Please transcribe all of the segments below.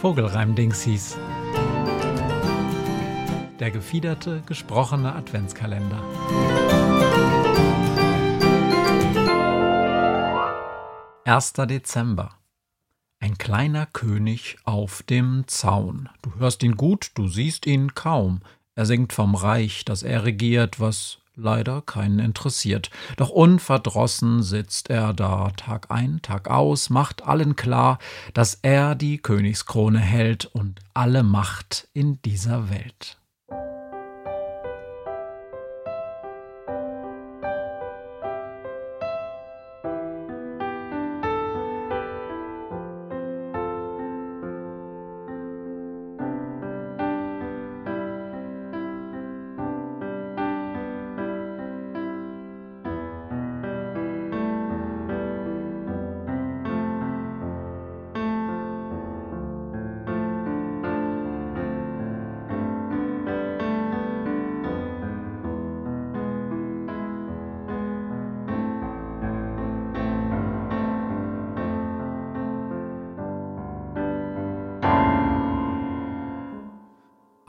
Vogelreimdings hieß. Der gefiederte, gesprochene Adventskalender. Erster Dezember. Ein kleiner König auf dem Zaun. Du hörst ihn gut, du siehst ihn kaum. Er singt vom Reich, das er regiert, was leider keinen interessiert. Doch unverdrossen sitzt er da, Tag ein, Tag aus, macht allen klar, dass er die Königskrone hält und alle Macht in dieser Welt.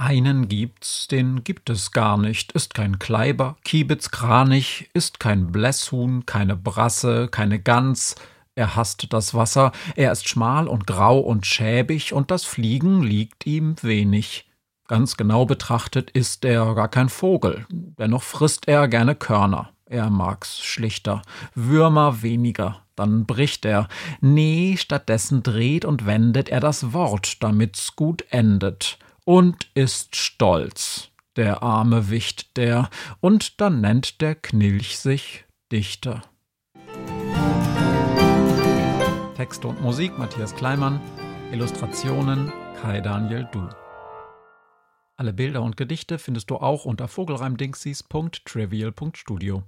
Einen gibt's, den gibt es gar nicht, ist kein Kleiber, Kiebitz, Kranich, ist kein Blässhuhn, keine Brasse, keine Gans, er hasst das Wasser, er ist schmal und grau und schäbig, und das Fliegen liegt ihm wenig. Ganz genau betrachtet ist er gar kein Vogel, dennoch frisst er gerne Körner. Er mag's schlichter, Würmer weniger, dann bricht er. Nee, stattdessen dreht und wendet er das Wort, damit's gut endet und ist stolz, der arme Wicht der, und dann nennt der Knilch sich Dichter. Texte und Musik Matthias Kleimann, Illustrationen Kai Daniel Du. Alle Bilder und Gedichte findest du auch unter vogelreimdingsies.trivial.studio.